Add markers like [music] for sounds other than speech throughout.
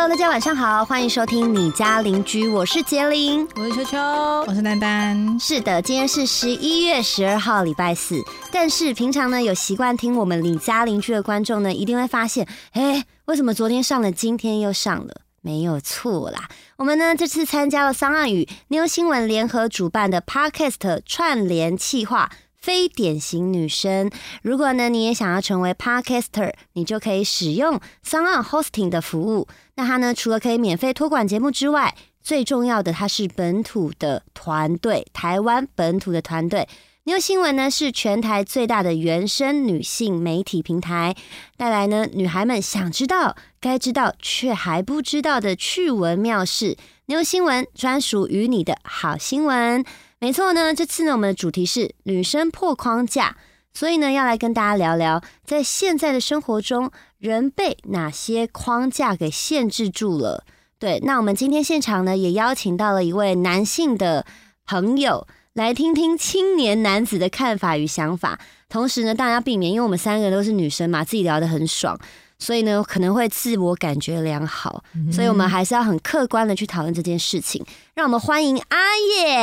Hello，大家晚上好，欢迎收听你家邻居，我是杰林，我是秋秋，我是丹丹。是的，今天是十一月十二号，礼拜四。但是平常呢，有习惯听我们你家邻居的观众呢，一定会发现，哎，为什么昨天上了，今天又上了？没有错啦，我们呢这次参加了桑岸与妞新闻联合主办的 Podcast 串联企划。非典型女生，如果呢你也想要成为 Podcaster，你就可以使用 s o n Hosting 的服务。那它呢除了可以免费托管节目之外，最重要的它是本土的团队，台湾本土的团队。New 新闻呢是全台最大的原生女性媒体平台，带来呢女孩们想知道、该知道却还不知道的趣闻妙事。New 新闻专属于你的好新闻。没错呢，这次呢，我们的主题是女生破框架，所以呢，要来跟大家聊聊，在现在的生活中，人被哪些框架给限制住了？对，那我们今天现场呢，也邀请到了一位男性的朋友，来听听青年男子的看法与想法。同时呢，大家避免，因为我们三个都是女生嘛，自己聊得很爽。所以呢，可能会自我感觉良好，所以我们还是要很客观的去讨论这件事情。让我们欢迎阿叶。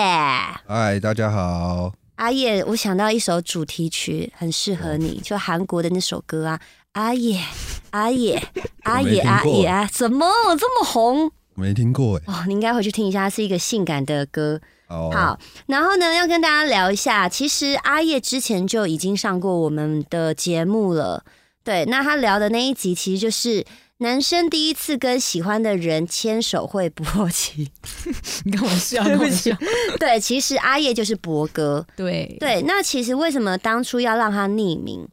嗨，大家好。阿叶，我想到一首主题曲，很适合你，就韩国的那首歌啊。阿叶，阿叶，[laughs] 阿叶，阿叶啊，怎么这么红？没听过哎。哦，你应该回去听一下，是一个性感的歌。好，然后呢，要跟大家聊一下，其实阿叶之前就已经上过我们的节目了。对，那他聊的那一集其实就是男生第一次跟喜欢的人牵手会勃起。[laughs] 你跟我笑，跟我笑。[laughs] 对，其实阿叶就是博哥。对对，那其实为什么当初要让他匿名？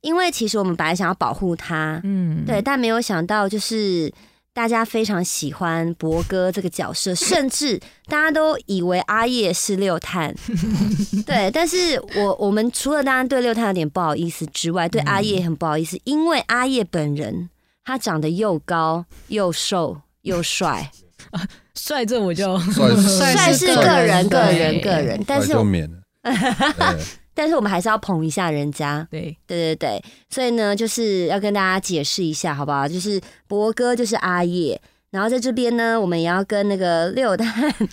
因为其实我们本来想要保护他，嗯，对，但没有想到就是。大家非常喜欢博哥这个角色，甚至大家都以为阿叶是六探，[laughs] 对。但是我我们除了大家对六探有点不好意思之外，对阿叶很不好意思，因为阿叶本人他长得又高又瘦又帅，帅这我就帅 [laughs] 是个人个人个人，但是就免了。[laughs] 但是我们还是要捧一下人家，对。对对对，所以呢，就是要跟大家解释一下，好不好？就是博哥就是阿叶，然后在这边呢，我们也要跟那个六蛋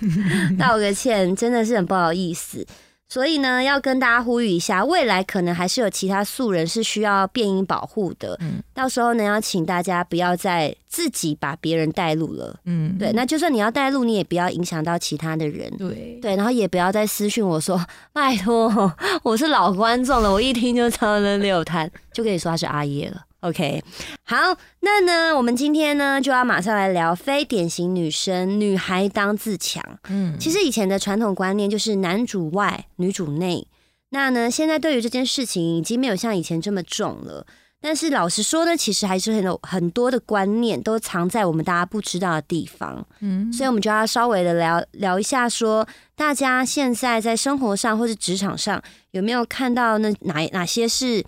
[laughs] 道个歉，真的是很不好意思。所以呢，要跟大家呼吁一下，未来可能还是有其他素人是需要变音保护的。嗯，到时候呢，要请大家不要再自己把别人带路了。嗯，对，那就算你要带路，你也不要影响到其他的人。对对，然后也不要再私讯我说，拜托，我是老观众了，我一听就知道那六摊，就跟你说他是阿叶了。OK，好，那呢，我们今天呢就要马上来聊非典型女生，女孩当自强。嗯，其实以前的传统观念就是男主外，女主内。那呢，现在对于这件事情已经没有像以前这么重了。但是老实说呢，其实还是很有很多的观念都藏在我们大家不知道的地方。嗯，所以我们就要稍微的聊聊一下，说大家现在在生活上或是职场上有没有看到那哪哪些是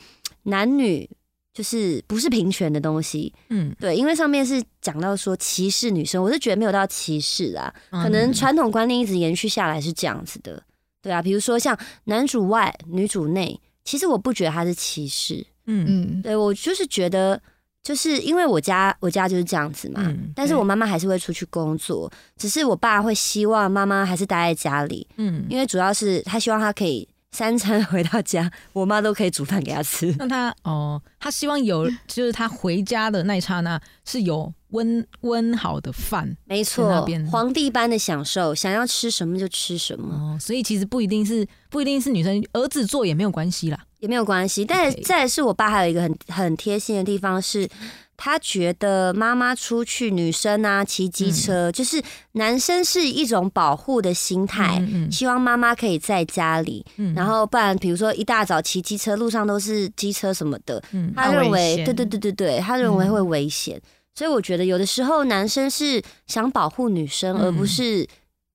男女。就是不是平权的东西，嗯，对，因为上面是讲到说歧视女生，我是觉得没有到歧视啊，可能传统观念一直延续下来是这样子的，对啊，比如说像男主外女主内，其实我不觉得他是歧视，嗯。嗯，对我就是觉得，就是因为我家我家就是这样子嘛，但是我妈妈还是会出去工作，只是我爸会希望妈妈还是待在家里，嗯，因为主要是他希望他可以。三餐回到家，[laughs] 我妈都可以煮饭给他吃。那他哦，他希望有，就是他回家的那一刹那是有温温好的饭，没错，皇帝般的享受，想要吃什么就吃什么。哦，所以其实不一定是不一定是女生，儿子做也没有关系啦，也没有关系。但再是我爸还有一个很很贴心的地方是。他觉得妈妈出去，女生啊骑机车，就是男生是一种保护的心态，希望妈妈可以在家里，然后不然，比如说一大早骑机车，路上都是机车什么的，他认为，对对对对对，他认为会危险，所以我觉得有的时候男生是想保护女生，而不是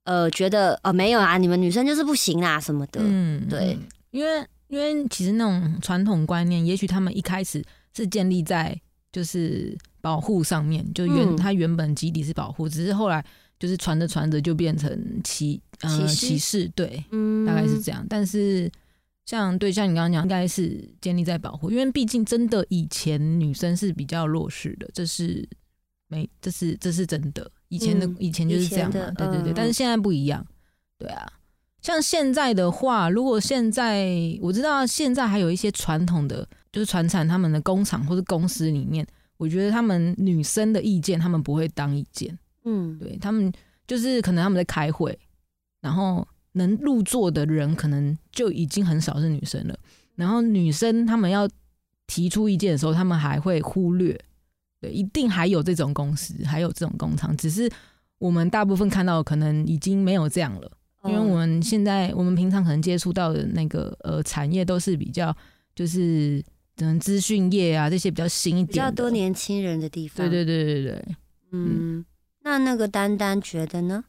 呃觉得呃没有啊，你们女生就是不行啊什么的，嗯，对，因为因为其实那种传统观念，也许他们一开始是建立在。就是保护上面，就原他原本基底是保护，只是后来就是传着传着就变成歧呃歧视，对，大概是这样。但是像对像你刚刚讲，应该是建立在保护，因为毕竟真的以前女生是比较弱势的，这是没，这是这是真的。以前的、嗯以前就是这样嘛对对对。嗯但是现在不一样，对啊。像现在的话，如果现在我知道现在还有一些传统的，就是传产他们的工厂或是公司里面，我觉得他们女生的意见他们不会当意见，嗯，对他们就是可能他们在开会，然后能入座的人可能就已经很少是女生了，然后女生他们要提出意见的时候，他们还会忽略，对，一定还有这种公司，还有这种工厂，只是我们大部分看到的可能已经没有这样了，因为哦我们现在我们平常可能接触到的那个呃产业都是比较就是可能资讯业啊这些比较新一点，比较多年轻人的地方。对对对对对，嗯，那那个丹丹觉得呢？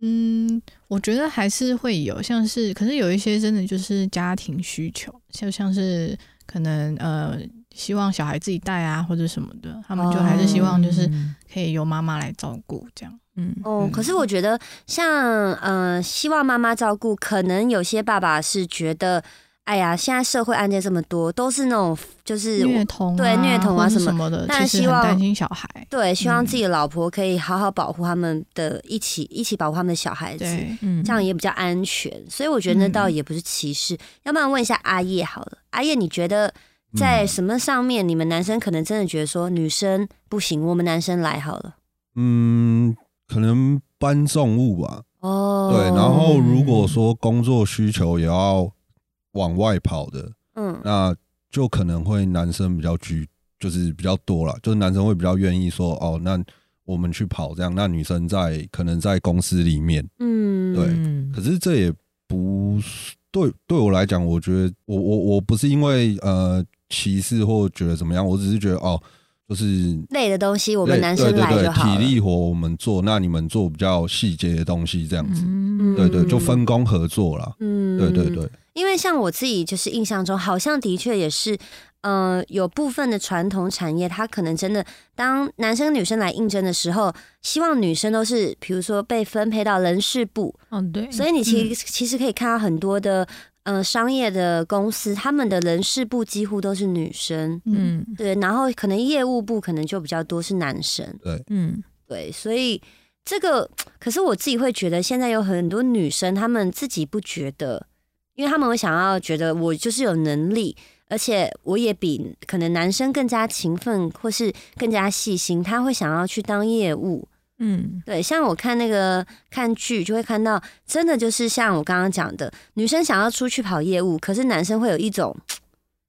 嗯，我觉得还是会有，像是，可是有一些真的就是家庭需求，就像是可能呃，希望小孩自己带啊，或者什么的，他们就还是希望就是嗯可以由妈妈来照顾这样。嗯哦，嗯可是我觉得像呃，希望妈妈照顾，可能有些爸爸是觉得，哎呀，现在社会案件这么多，都是那种就是虐童、啊、对虐童啊什么什么的，当然希望担心小孩。对，希望嗯自己的老婆可以好好保护他们的，一起一起保护他们的小孩子，这样也比较安全。所以我觉得那嗯倒也不是歧视。要不然问一下阿叶好了，阿叶，你觉得在嗯什么上面，你们男生可能真的觉得说女生不行，我们男生来好了？嗯，可能搬重物吧。哦，对，然后如果说工作需求也要往外跑的，嗯。那就可能会男生比较居，就是比较多了，就是男生会比较愿意说，哦，那我们去跑这样，那女生在可能在公司里面，嗯，对嗯可是这也不是对对我来讲，我觉得我我我不是因为呃歧视或觉得怎么样，我只是觉得哦，就是累的东西我们男生来对对对就好。体力活我们做，那你们做比较细节的东西这样子，嗯。对对，就分工合作啦。嗯。对对对，因为像我自己就是印象中，好像的确也是，呃，有部分的传统产业，它可能真的当男生女生来应征的时候，希望女生都是比如说被分配到人事部，哦对，所以你其实、其实可以看到很多的呃商业的公司，他们的人事部几乎都是女生，嗯，嗯。对，然后可能业务部可能就比较多是男生，对。嗯。对，所以这个，可是我自己会觉得，现在有很多女生，她们自己不觉得，因为他们会想要觉得我就是有能力，而且我也比可能男生更加勤奋，或是更加细心，他会想要去当业务。嗯对，像我看那个看剧，就会看到，真的就是像我刚刚讲的，女生想要出去跑业务，可是男生会有一种，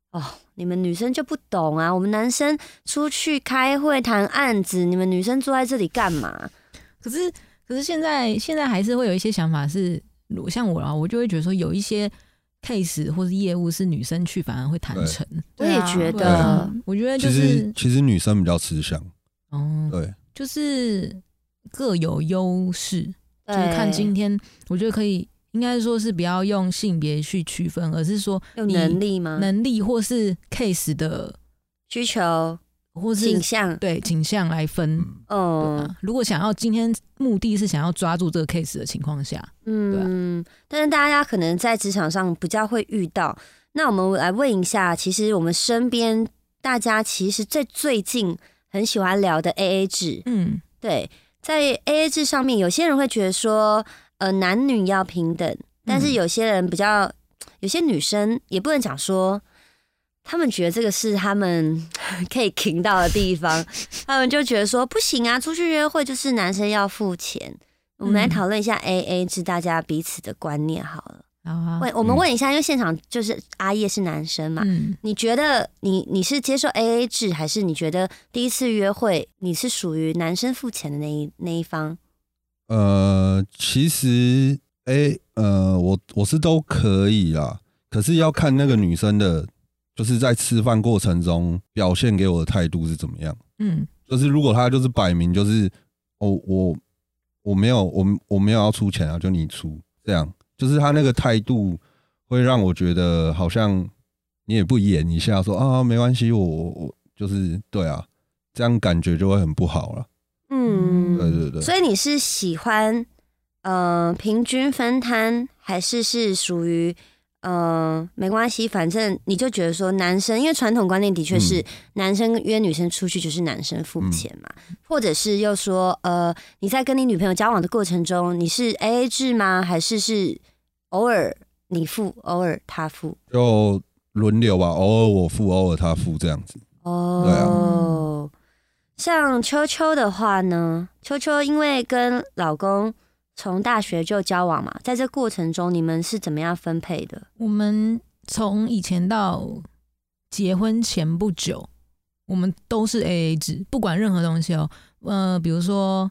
哦，你们女生就不懂啊，我们男生出去开会谈案子，你们女生坐在这里干嘛？可是可是现在现在还是会有一些想法是，如像我啊，我就会觉得说有一些 case 或是业务是女生去反而会谈成，我也觉得，我觉得就其实是其实女生比较吃香，哦，对，就是各有优势，就是看今天，我觉得可以，应该说是不要用性别去区分，而是说有你能力吗？能力或是 case 的，需求、或是倾向，对倾向来分。嗯，对嗯啊，如果想要今天目的是想要抓住这个 case 的情况下，嗯，对但是大家可能在职场上比较会遇到。那我们来问一下，其实我们身边大家其实在最近很喜欢聊的 AA 制，嗯。对，在 AA 制上面，有些人会觉得说，呃，男女要平等，但是嗯。有些人比较，有些女生也不能讲说，他们觉得这个是他们可以停到的地方，[laughs] 他们就觉得说不行啊，出去约会就是男生要付钱。我们来嗯讨论一下 AA 制，大家彼此的观念好了。好啊，问我们问一下，因为现场就是阿叶是男生嘛，嗯，你觉得你你是接受 A A 制，还是你觉得第一次约会你是属于男生付钱的那一那一方？呃，其实，哎、呃，我我是都可以啦，可是要看那个女生的，就是在吃饭过程中表现给我的态度是怎么样。嗯就是如果他就是摆明就是，哦，我我没有我我没有要出钱啊，就你出，这样，就是他那个态度会让我觉得好像你也不演一下说啊没关系，我我我就是对啊，这样感觉就会很不好了。嗯，对对对。所以你是喜欢呃平均分摊，还是是属于嗯，没关系，反正你就觉得说男生，因为传统观念的确是男生约女生出去就是男生付钱嘛，或者是又说，呃，你在跟你女朋友交往的过程中，你是 A A 制吗？还是是偶尔你付，偶尔他付？就轮流吧，偶尔我付，偶尔他付这样子。哦，对啊像秋秋的话呢，秋秋因为跟老公。从大学就交往嘛，在这过程中你们是怎么样分配的？我们从以前到结婚前不久，我们都是 A A 制，不管任何东西哦，呃，比如说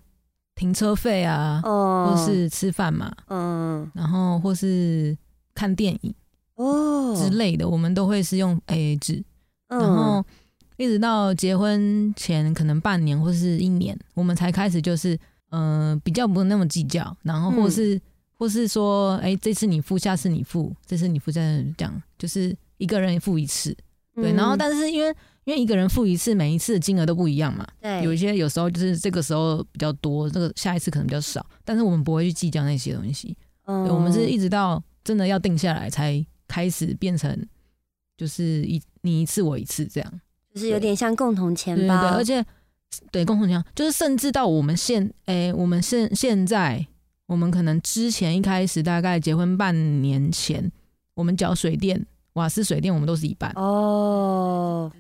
停车费啊，或是吃饭嘛，嗯，然后或是看电影哦之类的，我们都会是用 A A 制，然后一直到结婚前可能半年或是一年，我们才开始就是。嗯，比较不那么计较，然后或是或是说，哎，这次你付，下次你付，这次你付，再这样，就是一个人付一次，对。然后，但是因为因为一个人付一次，每一次的金额都不一样嘛，对。有一些有时候就是这个时候比较多，这个下一次可能比较少，但是我们不会去计较那些东西，嗯，我们是一直到真的要定下来才开始变成，就是一你一次我一次这样，就是有点像共同钱包，对，而且。对，共同讲就是，甚至到我们现，哎，我们现现在，我们可能之前一开始大概结婚半年前，我们缴水电、瓦斯、水电，我们都是一半。哦，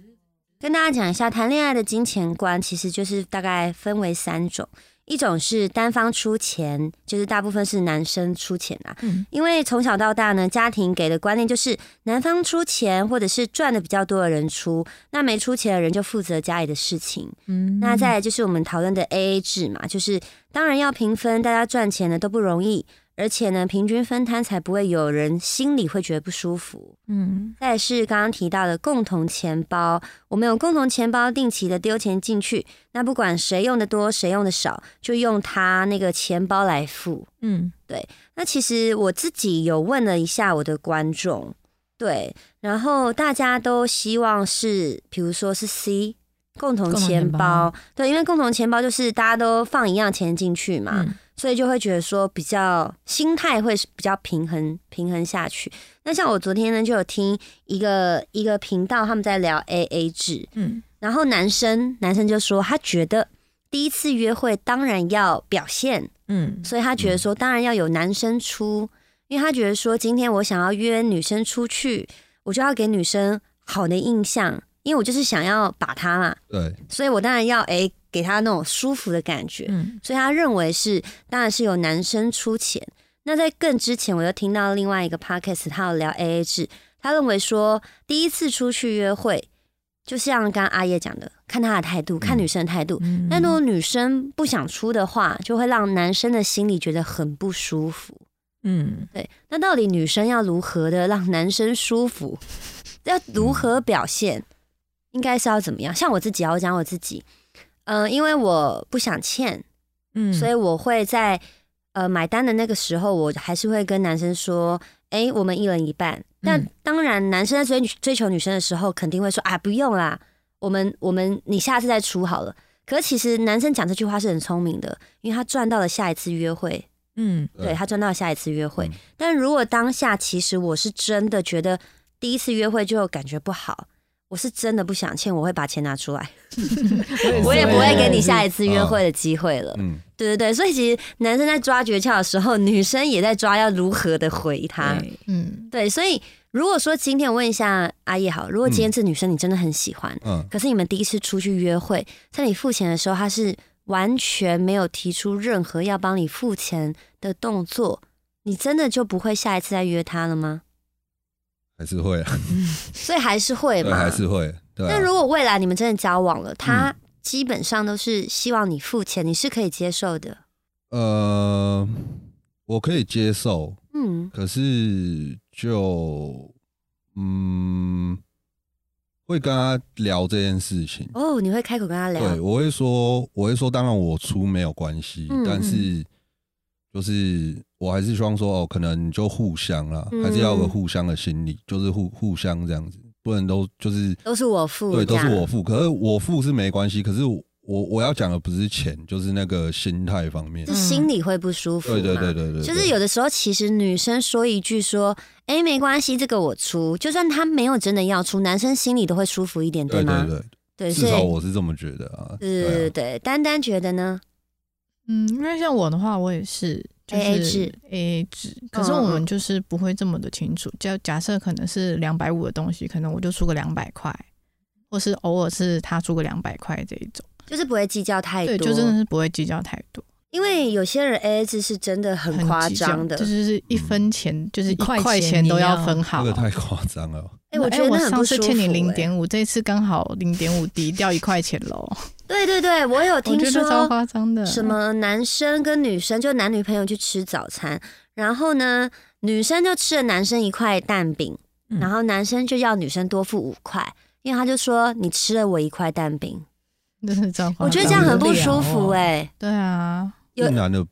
跟大家讲一下，谈恋爱的金钱观其实就是大概分为三种。一种是单方出钱，就是大部分是男生出钱啊。嗯，因为从小到大呢，家庭给的观念就是男方出钱，或者是赚的比较多的人出，那没出钱的人就负责家里的事情。嗯，那再就是我们讨论的 A A 制嘛，就是当然要平分，大家赚钱的都不容易。而且呢，平均分摊才不会有人心里会觉得不舒服。嗯，再是刚刚提到的共同钱包，我们有共同钱包，定期的丢钱进去。那不管谁用的多，谁用的少，就用他那个钱包来付。嗯，对。那其实我自己有问了一下我的观众，对，然后大家都希望是，比如说是 C 共同钱包，对，因为共同钱包就是大家都放一样钱进去嘛。所以就会觉得说比较心态会比较平衡平衡下去。那像我昨天呢就有听一个一个频道他们在聊 A A 制，嗯，然后男生男生就说他觉得第一次约会当然要表现，嗯，所以他觉得说当然要有男生出，因为他觉得说今天我想要约女生出去，我就要给女生好的印象，因为我就是想要把她嘛，对，所以我当然要哎。给他那种舒服的感觉，所以他认为是，当然是有男生出钱。那在更之前，我又听到另外一个 podcast，他有聊 A A 制，他认为说，第一次出去约会，就像刚刚阿叶讲的，看他的态度，看女生的态度。那如果女生不想出的话，就会让男生的心里觉得很不舒服。嗯，对。那到底女生要如何的让男生舒服？[laughs] 要如何表现？应该是要怎么样？像我自己，我讲我自己。嗯，因为我不想欠，嗯，所以我会在呃买单的那个时候，我还是会跟男生说，哎，我们一人一半。但当然，男生在追追求女生的时候，肯定会说啊，不用啦，我们我们你下次再出好了。可其实男生讲这句话是很聪明的，因为他赚到了下一次约会，嗯，对他赚到了下一次约会。但如果当下其实我是真的觉得第一次约会就感觉不好。我是真的不想欠，我会把钱拿出来，[laughs] 我也不会给你下一次约会的机会了。嗯，对对对，所以其实男生在抓诀窍的时候，女生也在抓要如何的回他。嗯，对，所以如果说今天我问一下阿叶好，如果今天这女生你真的很喜欢，嗯，可是你们第一次出去约会，在你付钱的时候，她是完全没有提出任何要帮你付钱的动作，你真的就不会下一次再约她了吗？还是会啊，所以还是会嘛，还是会。对那如果未来你们真的交往了，他基本上都是希望你付钱，你是可以接受的。呃，我可以接受，嗯，可是就嗯，会跟他聊这件事情。哦，你会开口跟他聊？对，我会说，我会说，当然我出没有关系，但是。就是我还是希望说哦，可能就互相啦，还是要个互相的心理，就是互互相这样子，不能都就是都是我付，对，都是我付。可是我付是没关系，可是我我要讲的不是钱，就是那个心态方面是。心里会不舒服嘛。对对对对对，就是有的时候，其实女生说一句说：“哎，没关系，这个我出。”就算他没有真的要出，男生心里都会舒服一点，对吗？对对，对，至少我是这么觉得啊。对对对啊对对，丹丹觉得呢？嗯，因为像我的话，我也是。就 AA 是制 AA 制，可是我们就是不会这么的清楚。就假设可能是两百五的东西，可能我就出个两百块，或是偶尔是他出个两百块这一种。就是不会计较太多对，多，就真的是不会计较太多，因为有些人 A A 制是真的很夸张的。就是一分钱就是一块块钱都要要分好。这个太夸张了。哎、我觉得很不舒服、上次欠你零哎点五，这一次刚好零点五抵掉一块钱喽。[laughs] 对对对，我有我听说超说夸张的。什么男生跟女生就男女朋友去吃早餐，然后呢，女生就吃了男生一块蛋饼，嗯然后男生就要女生多付五块，因为他就说你吃了我一块蛋饼，真的超夸张？我觉得这样很不舒服哎、对啊，有这男的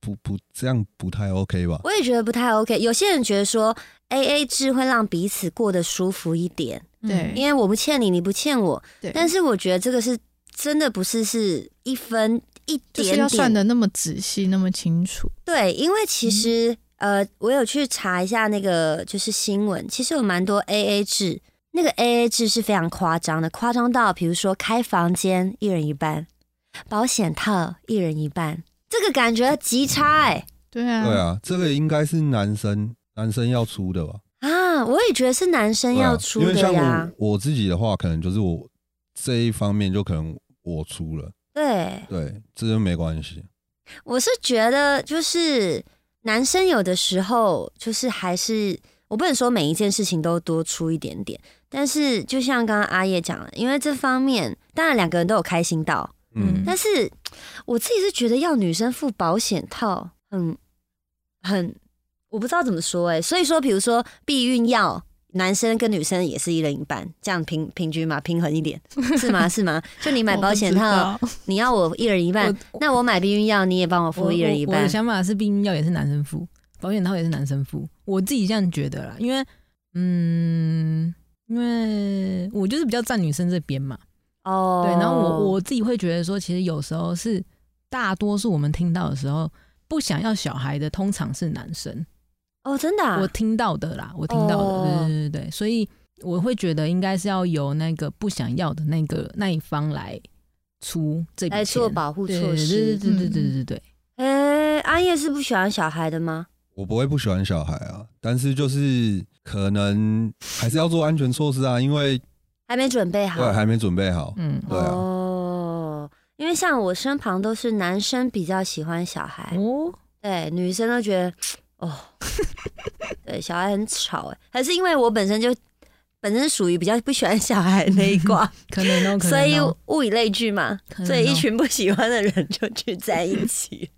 不不这样不太 OK 吧？我也觉得不太 OK。有些人觉得说 A A 制会让彼此过得舒服一点，对。因为我不欠你，你不欠我，对，但是我觉得这个是真的不是是一分一就是点点要算的那么仔细，那么清楚。对，因为其实、嗯。呃，我有去查一下那个就是新闻，其实有蛮多 A A 制，那个 A A 制是非常夸张的，夸张到比如说开房间一人一半，保险套一人一半，这个感觉极差哎、对啊，对啊，这个应该是男生男生要出的吧？啊，我也觉得是男生要出因为像的呀，我我自己的话，可能就是我这一方面就可能我出了，对，对，这就没关系。我是觉得就是男生有的时候就是还是我不能说每一件事情都多出一点点，但是就像刚刚阿叶讲了，因为这方面当然两个人都有开心到，嗯，但是我自己是觉得要女生付保险套很很我不知道怎么说哎、所以说比如说避孕药。男生跟女生也是一人一半，这样平平均嘛，平衡一点，是吗？是吗？就你买 [laughs] 保险套，你要我一人一半，我那我买避孕药，你也帮我我付一人一半我我的。想法是，避孕药也是男生付，保险套也是男生付。我自己这样觉得啦，因为嗯，因为我就是比较站女生这边嘛。哦，对，然后我我自己会觉得说，其实有时候是大多数我们听到的时候，不想要小孩的通常是男生。哦，真的、啊，我听到的啦，我听到的，哦对对对对，所以我会觉得应该是要由那个不想要的那个那一方来出这笔来做保护对对措施。对对对对对对，哎、阿叶是不喜欢小孩的吗？我不会不喜欢小孩啊，但是就是可能还是要做安全措施啊，因为还没准备好。对还没准备好。嗯，对啊。哦，因为像我身旁都是男生比较喜欢小孩，哦，对，女生都觉得哦，[laughs] 对，小孩很吵哎，还是因为我本身就本身属于比较不喜欢小孩的那一挂，[laughs] 可能 [laughs] 所以哦物以类聚嘛，所以一哦群不喜欢的人就聚在一起。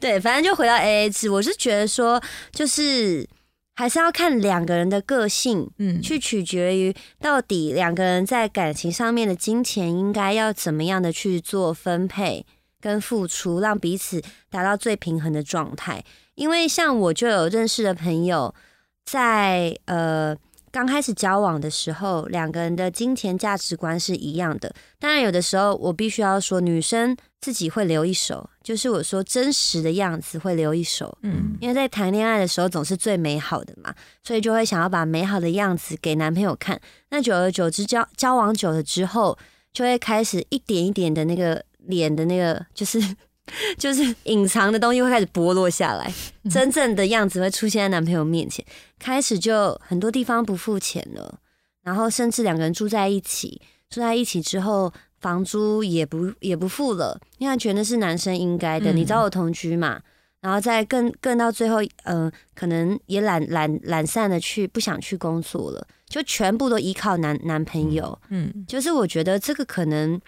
对，反正就回到 A A 制，我是觉得说，就是还是要看两个人的个性，嗯去取决于到底两个人在感情上面的金钱应该要怎么样的去做分配跟付出，让彼此达到最平衡的状态。因为像我就有认识的朋友，在呃刚开始交往的时候，两个人的金钱价值观是一样的。当然，有的时候我必须要说，女生自己会留一手，就是我说真实的样子会留一手。嗯因为在谈恋爱的时候总是最美好的嘛，所以就会想要把美好的样子给男朋友看。那久而久之交交往久了之后，就会开始一点一点的那个脸的那个就是 [laughs] 就是隐藏的东西会开始剥落下来，嗯真正的样子会出现在男朋友面前。开始就很多地方不付钱了，然后甚至两个人住在一起，住在一起之后。房租也不也不付了，因为他觉得是男生应该的。嗯你找我同居嘛，然后再更更到最后，呃，可能也懒懒懒散的去不想去工作了，就全部都依靠男男朋友。嗯就是我觉得这个可能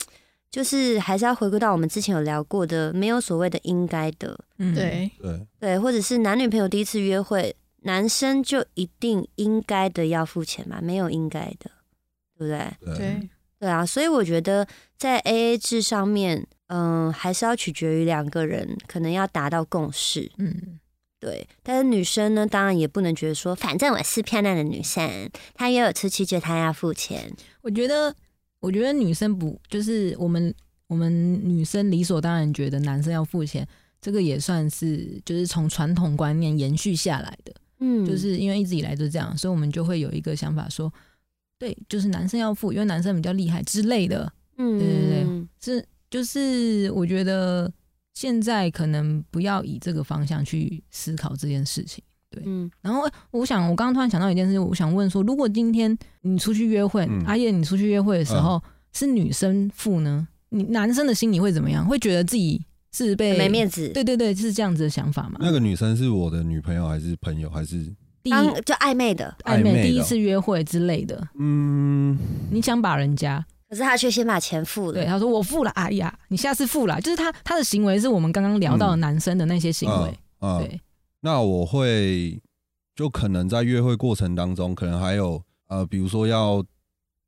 就是还是要回归到我们之前有聊过的，没有所谓的应该的，嗯，对，对，对，或者是男女朋友第一次约会，男生就一定应该的要付钱吗？没有应该的，对不对？对对，啊，所以我觉得在 A A 制上面，嗯，还是要取决于两个人可能要达到共识。嗯对，但是女生呢，当然也不能觉得说，反正我是漂亮的女生，她约我出去就她要付钱。我觉得，我觉得女生不就是我们我们女生理所当然觉得男生要付钱，这个也算是就是从传统观念延续下来的。嗯，就是因为一直以来都这样，所以我们就会有一个想法说，对，就是男生要付，因为男生比较厉害之类的。嗯，对对对嗯是，就是我觉得现在可能不要以这个方向去思考这件事情。嗯。然后我想，我刚刚突然想到一件事，我想问说，如果今天你出去约会，嗯。阿叶你出去约会的时候、是女生付呢，你男生的心里会怎么样？会觉得自己是被没面子，对对对，是这样子的想法吗？那个女生是我的女朋友还是朋友？还是？第一就暧昧的，暧昧第一次约会之类的，嗯，你想把人家？可是他却先把钱付了。对，他说我付了，哎呀，你下次付了，就是他他的行为是我们刚刚聊到的嗯。男生的那些行为，嗯，嗯对，那我会就可能在约会过程当中，可能还有呃，比如说要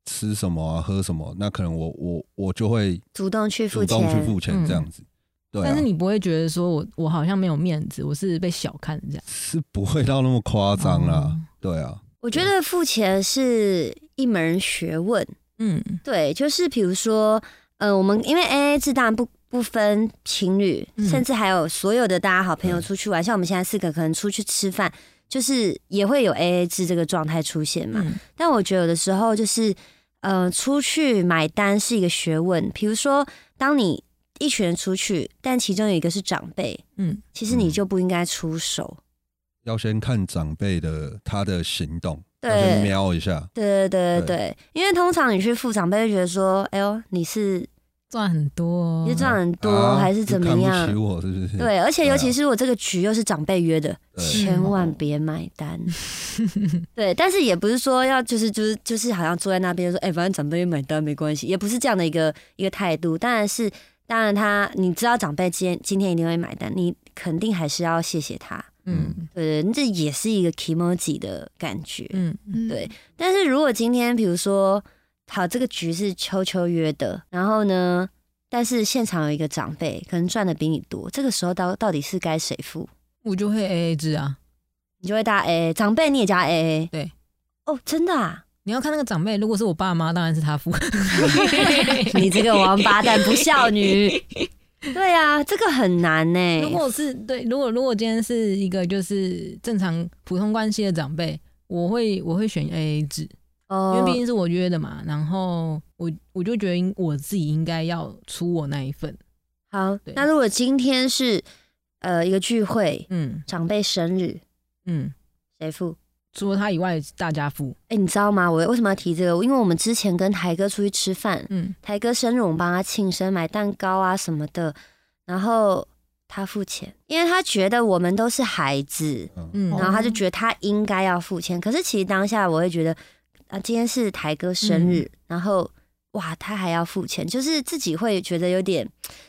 吃什么啊、喝什么，那可能我我我就会主动去付钱，主动去付钱嗯这样子。对、啊，但是你不会觉得说我我好像没有面子，我是被小看这样，是不会到那么夸张啦。哦对啊，我觉得付钱是一门学问，嗯对，就是比如说，呃，我们因为 A A 制当然不不分情侣，嗯甚至还有所有的大家好朋友嗯出去玩，像我们现在四个可能出去吃饭，就是也会有 A A 制这个状态出现嘛。嗯但我觉得有的时候就是，呃，出去买单是一个学问。比如说，当你一群人出去，但其中有一个是长辈，嗯其实你嗯就不应该出手。要先看长辈的他的行动，对瞄一下。对对对对对对，因为通常你去付长辈会觉得说，哎呦，你是赚很多哦，你赚很多、啊还是怎么看不样起？我是不是？对，而且尤其是我这个局又是长辈约的，千万别买单。[laughs] 对，但是也不是说要就是就是就是好像坐在那边说，哎、反正长辈约买单没关系，也不是这样的一个一个态度。当然是，当然他你知道长辈今天今天一定会买单，你肯定还是要谢谢他。嗯对对，这也是一个 emoji 的感觉。嗯嗯对但是如果今天比如说，好，这个局是秋秋约的，然后呢，但是现场有一个长辈可能赚的比你多，这个时候到到底是该谁付？我就会 A A 制啊。你就会大 A，长辈你也加 A A。对，哦，真的啊？你要看那个长辈，如果是我爸妈，当然是他付。[laughs] 你这个王八蛋不孝女。[laughs] 对啊，这个很难呢、如果是对，如果如果今天是一个就是正常普通关系的长辈，我会我会选 A A 制，因哦为毕竟是我约的嘛。然后我我就觉得我自己应该要出我那一份。好，那如果今天是呃一个聚会，嗯长辈生日，嗯，谁付？除了他以外，大家付。哎、你知道吗？我为什么要提这个？因为我们之前跟台哥出去吃饭，嗯台哥生日我们帮他庆生，买蛋糕啊什么的，然后他付钱，因为他觉得我们都是孩子，嗯，然后他就觉得他应该要付钱。可是其实当下我会觉得，啊，今天是台哥生日，嗯然后哇，他还要付钱，就是自己会觉得有点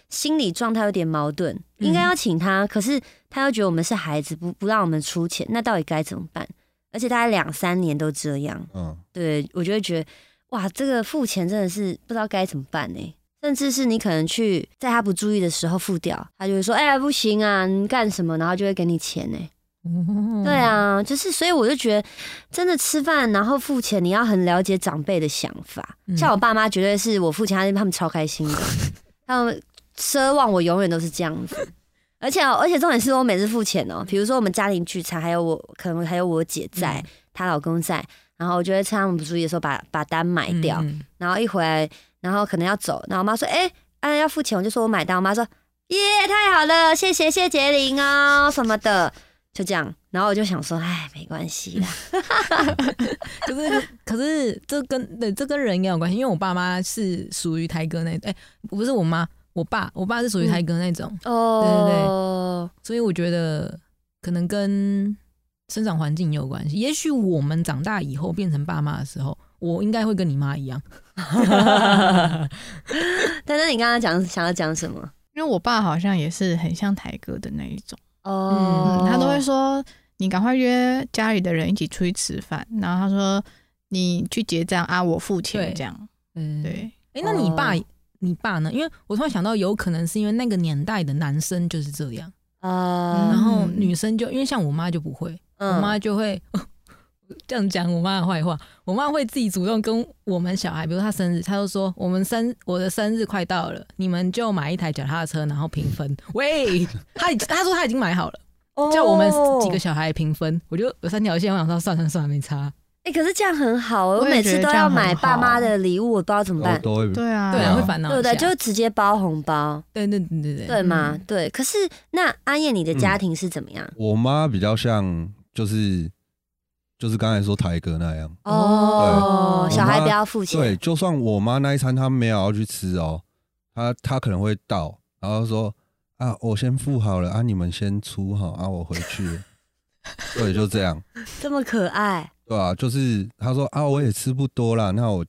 心理状态有点矛盾。嗯应该要请他，可是他又觉得我们是孩子，不不让我们出钱，那到底该怎么办？而且大概两三年都这样，嗯，对我就会觉得哇，这个付钱真的是不知道该怎么办呢。甚至是你可能去在他不注意的时候付掉，他就会说：“哎、不行啊，你干什么？”然后就会给你钱呢。哦对，啊，就是所以我就觉得，真的吃饭然后付钱，你要很了解长辈的想法。嗯像我爸妈绝对是我付钱，他们他们超开心的，[laughs] 他们奢望我永远都是这样子。而且哦而且重点是我每次付钱哦，比如说我们家庭聚餐，还有我可能还有我姐在，她老公在，然后我就会趁他们不注意的时候把把单买掉，嗯然后一回来，然后可能要走，然后我妈说：“哎、啊要付钱。”我就说我买单，我妈说：“耶，太好了，谢谢谢杰林哦什么的。”就这样，然后我就想说：“哎，没关系啦。[laughs] 可是可是这跟对这跟人也有关系，因为我爸妈是属于台哥那哎、不是我妈，我爸我爸是属于台哥那种，”哦，所以我觉得可能跟生长环境也有关系。也许我们长大以后变成爸妈的时候，我应该会跟你妈一样。[laughs] 但是你刚刚讲想要讲什么？因为我爸好像也是很像台哥的那一种，哦嗯，他都会说你赶快约家里的人一起出去吃饭，然后他说你去结账啊，我付钱这样，嗯，对，哎、那你爸、哦。你爸呢？因为我突然想到，有可能是因为那个年代的男生就是这样，啊然后女生就因为像我妈就不会，我妈就会，这样讲我妈的坏话，我妈会自己主动跟我们小孩，比如她生日，她就说我们生我的生日快到了，你们就买一台脚踏车，然后平分。[laughs] 喂，她已她说她已经买好了，叫我们几个小孩平分。我就有三条线，我想说算算算，没差。哎、可是这样很好，我我每次都要买爸妈的礼物，我不知道怎么办，对啊，对啊，会烦恼对不对？就直接包红包，对对对对对对吗？嗯对。可是那阿燕，你的家庭是怎么样？我妈比较像就是就是刚才说台哥那样，哦，小孩不要付钱，对，就算我妈那一餐她没有要去吃哦，她她可能会到，然后说啊，我先付好了啊，你们先出哈啊，我回去。对，就这样，[laughs] 这么可爱，对啊，就是她说啊，我也吃不多啦，那我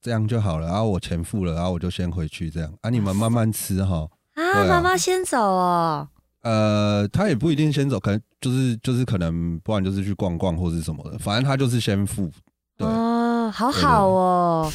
这样就好了，然后我钱付了，然后我就先回去这样。啊，你们慢慢吃哈。啊。妈妈先走哦，呃，他也不一定先走，可能就是就是可能，不然就是去逛逛或是什么的，反正他就是先付。对，哦，好好哦。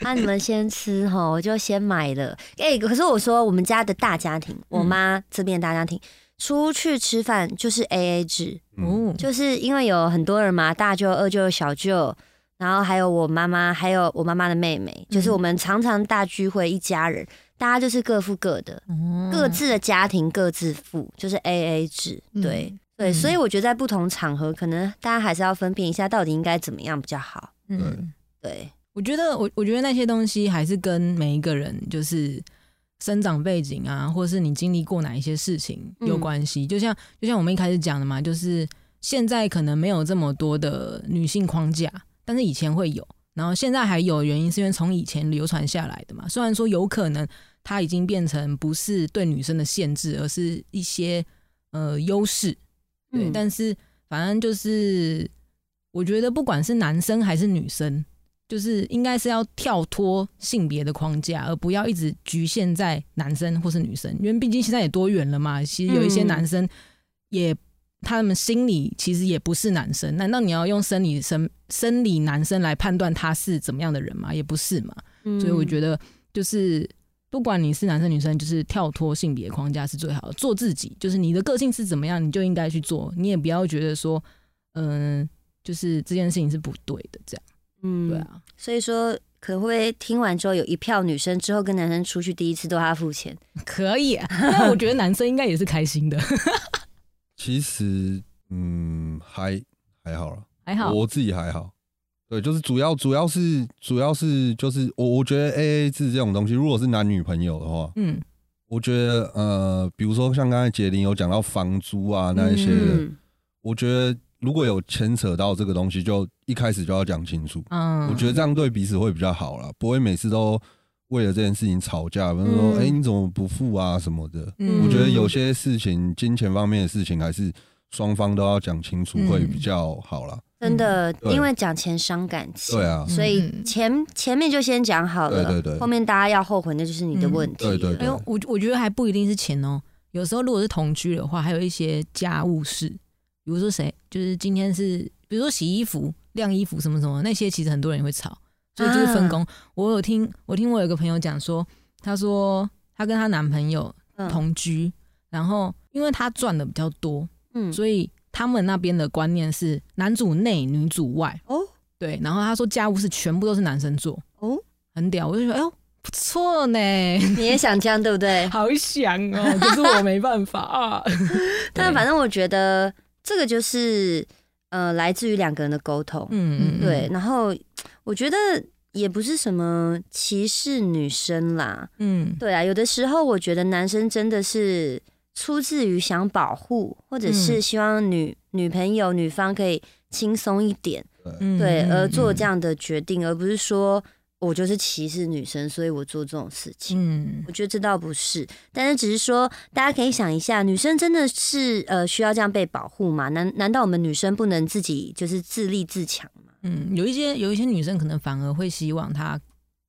那你们先吃哈，我就先买了。哎、可是我说我们家的大家庭，我嗯妈这边大家庭出去吃饭就是 A A 制，嗯，哦，就是因为有很多人嘛，大舅、二舅、小舅，然后还有我妈妈，还有我妈妈的妹妹，就是我们常常大聚会，一家人，大家就是各付各的，哦各自的家庭各自付，就是 A A 制，对。嗯对，嗯所以我觉得在不同场合，可能大家还是要分辨一下，到底应该怎么样比较好。嗯。对，我觉得我我觉得那些东西还是跟每一个人就是生长背景啊，或是你经历过哪一些事情有关系。就像就像我们一开始讲的嘛，就是现在可能没有这么多的女性框架，但是以前会有，然后现在还有，原因是因为从以前流传下来的嘛。虽然说有可能它已经变成不是对女生的限制，而是一些呃优势，对，嗯但是反正就是，我觉得不管是男生还是女生，就是应该是要跳脱性别的框架，而不要一直局限在男生或是女生，因为毕竟现在也多元了嘛。其实有一些嗯男生也。他们心里其实也不是男生，难道你要用生理生生理男生来判断他是怎么样的人吗？也不是嘛。所以我觉得，就是不管你是男生女生，就是跳脱性别框架是最好的，做自己，就是你的个性是怎么样，你就应该去做，你也不要觉得说，嗯、就是这件事情是不对的，这样，嗯对。啊，所以说，可能会不会听完之后，有一票女生之后跟男生出去第一次都他付钱？可以、啊，[laughs] 但我觉得男生应该也是开心的，其实嗯还还好了，还好，我自己还好。对，就是主要主要是主要是就是我我觉得 A A 制这种东西，如果是男女朋友的话，嗯。我觉得呃，比如说像刚才杰林有讲到房租啊那一些的，嗯，我觉得如果有牵扯到这个东西，就一开始就要讲清楚。嗯，我觉得这样对彼此会比较好啦，不会每次都为了这件事情吵架，比如说嗯哎、你怎么不付啊什么的。嗯我觉得有些事情，金钱方面的事情，还是双方都要讲清楚，嗯会比较好啦。真的，因为讲钱伤感情，对啊，所以嗯前前面就先讲好了，对对对后面大家要后悔，那就是你的问题了。对对哎呦，我我觉得还不一定是钱哦。有时候如果是同居的话，还有一些家务事，比如说谁，就是今天是，比如说洗衣服、晾衣服什么什么那些，其实很多人也会吵，所以就是分工。我有听，我听我有个朋友讲说，她说她跟她男朋友嗯同居，然后因为她赚的比较多，嗯所以他们那边的观念是男主内女主外。哦对，然后她说家务事全部都是男生做，哦，很屌。我就觉得，哎呦，不错呢。你也想这样对不对？[laughs] 好想哦，可是我没办法啊。[laughs] 但反正我觉得这个就是呃，来自于两个人的沟通，嗯嗯，对。，然后我觉得也不是什么歧视女生啦，嗯。对啊，有的时候我觉得男生真的是出自于想保护，或者是嗯。希望女、女朋友、女方可以轻松一点，嗯。对，而做样，这样的决定，而不是说我就是歧视女生，所以我做这种事情。嗯。我觉得这倒不是，但是只是说，大家可以想一下，女生真的是呃需要这样被保护吗？难难道我们女生不能自己就是自立自强吗？嗯，有一些有一些女生可能反而会希望她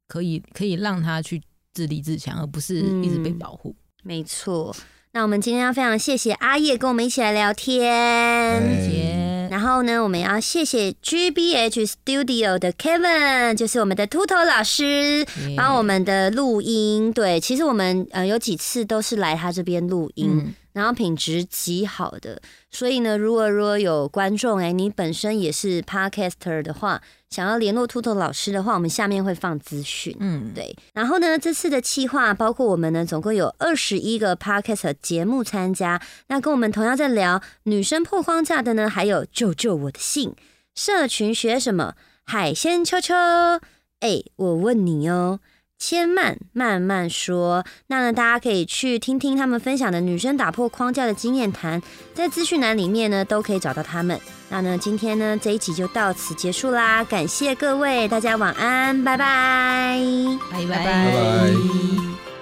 可以可以让她去自立自强，而不是一直被嗯保护。没错。那我们今天要非常谢谢阿叶跟我们一起来聊天。哎，然后呢，我们要谢谢 GBH Studio 的 Kevin，就是我们的秃头老师，帮我们的录音。对，其实我们呃有几次都是来他这边录音，嗯然后品质极好的。所以呢，如果如果有观众哎，你本身也是 podcaster 的话，想要联络秃头老师的话，我们下面会放资讯。嗯，对。然后呢，这次的企划包括我们呢，总共有二十一个 podcast 节目参加。那跟我们同样在聊女生破框架的呢，还有救救我的性社群学什么海鲜秋秋。哎，我问你哦。千慢慢慢说，那呢，大家可以去听听他们分享的女生打破框架的经验谈，在资讯栏里面呢都可以找到他们。那呢，今天呢这一集就到此结束啦，感谢各位，大家晚安，拜拜，拜拜，拜拜。